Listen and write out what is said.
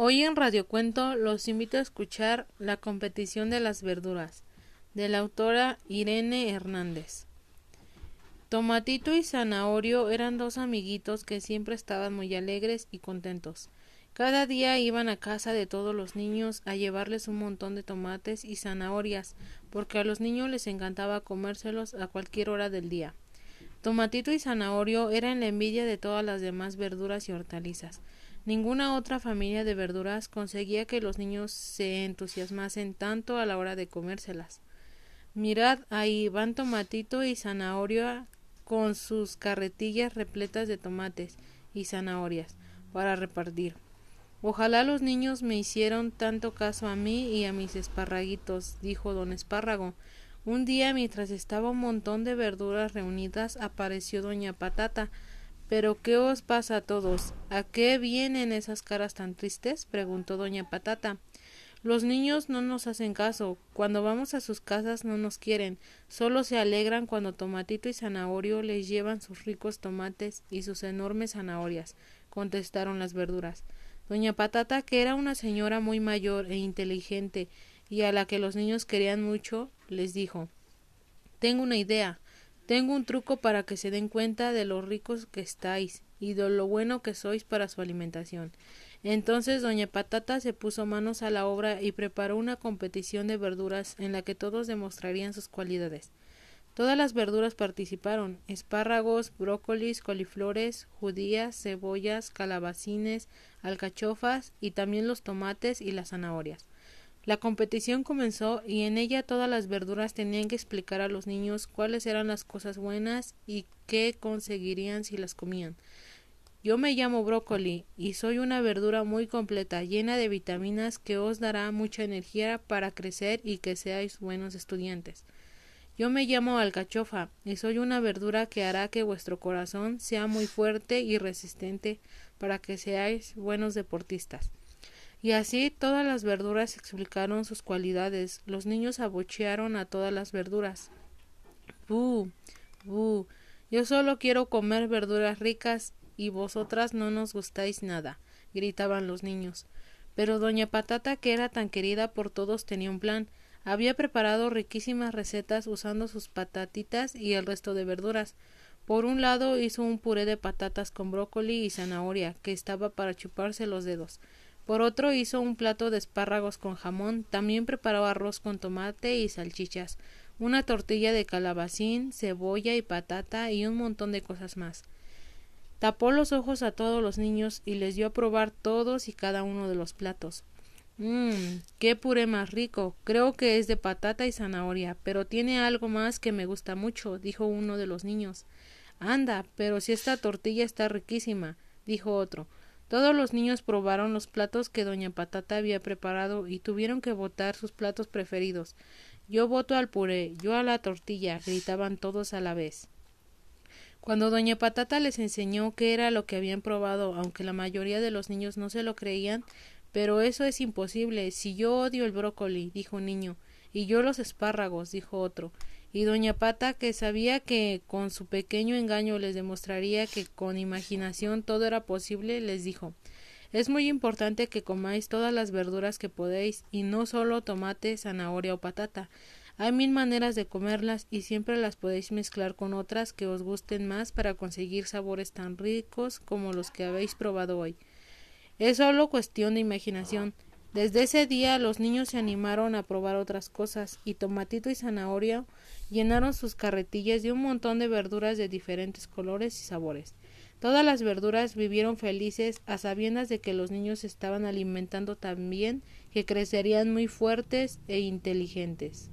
Hoy en Radio Cuento los invito a escuchar La competición de las verduras, de la autora Irene Hernández. Tomatito y Zanahorio eran dos amiguitos que siempre estaban muy alegres y contentos. Cada día iban a casa de todos los niños a llevarles un montón de tomates y zanahorias, porque a los niños les encantaba comérselos a cualquier hora del día. Tomatito y Zanahorio eran la envidia de todas las demás verduras y hortalizas. Ninguna otra familia de verduras conseguía que los niños se entusiasmasen tanto a la hora de comérselas. Mirad, ahí van Tomatito y Zanahoria con sus carretillas repletas de tomates y zanahorias para repartir. Ojalá los niños me hicieron tanto caso a mí y a mis esparraguitos, dijo don Espárrago. Un día, mientras estaba un montón de verduras reunidas, apareció doña Patata, pero ¿qué os pasa a todos? ¿A qué vienen esas caras tan tristes? preguntó doña Patata. Los niños no nos hacen caso. Cuando vamos a sus casas no nos quieren. Solo se alegran cuando Tomatito y Zanahorio les llevan sus ricos tomates y sus enormes zanahorias, contestaron las verduras. Doña Patata, que era una señora muy mayor e inteligente y a la que los niños querían mucho, les dijo Tengo una idea. Tengo un truco para que se den cuenta de lo ricos que estáis y de lo bueno que sois para su alimentación. Entonces doña Patata se puso manos a la obra y preparó una competición de verduras en la que todos demostrarían sus cualidades. Todas las verduras participaron espárragos, brócolis, coliflores, judías, cebollas, calabacines, alcachofas y también los tomates y las zanahorias. La competición comenzó y en ella todas las verduras tenían que explicar a los niños cuáles eran las cosas buenas y qué conseguirían si las comían. Yo me llamo brócoli y soy una verdura muy completa, llena de vitaminas que os dará mucha energía para crecer y que seáis buenos estudiantes. Yo me llamo alcachofa y soy una verdura que hará que vuestro corazón sea muy fuerte y resistente para que seáis buenos deportistas. Y así todas las verduras explicaron sus cualidades. Los niños abuchearon a todas las verduras. ¡Bú! ¡Bú! Yo solo quiero comer verduras ricas y vosotras no nos gustáis nada, gritaban los niños. Pero doña Patata, que era tan querida por todos, tenía un plan. Había preparado riquísimas recetas usando sus patatitas y el resto de verduras. Por un lado hizo un puré de patatas con brócoli y zanahoria, que estaba para chuparse los dedos. Por otro hizo un plato de espárragos con jamón, también preparó arroz con tomate y salchichas, una tortilla de calabacín, cebolla y patata y un montón de cosas más. Tapó los ojos a todos los niños y les dio a probar todos y cada uno de los platos. Mmm, qué puré más rico. Creo que es de patata y zanahoria, pero tiene algo más que me gusta mucho, dijo uno de los niños. Anda, pero si esta tortilla está riquísima, dijo otro. Todos los niños probaron los platos que doña Patata había preparado y tuvieron que votar sus platos preferidos. Yo voto al puré, yo a la tortilla, gritaban todos a la vez. Cuando doña Patata les enseñó qué era lo que habían probado, aunque la mayoría de los niños no se lo creían, pero eso es imposible. Si yo odio el brócoli, dijo un niño, y yo los espárragos, dijo otro, y doña Pata, que sabía que con su pequeño engaño les demostraría que con imaginación todo era posible, les dijo es muy importante que comáis todas las verduras que podéis y no solo tomate, zanahoria o patata. Hay mil maneras de comerlas y siempre las podéis mezclar con otras que os gusten más para conseguir sabores tan ricos como los que habéis probado hoy. Es solo cuestión de imaginación. Desde ese día los niños se animaron a probar otras cosas y tomatito y zanahoria llenaron sus carretillas de un montón de verduras de diferentes colores y sabores. Todas las verduras vivieron felices a sabiendas de que los niños estaban alimentando tan bien que crecerían muy fuertes e inteligentes.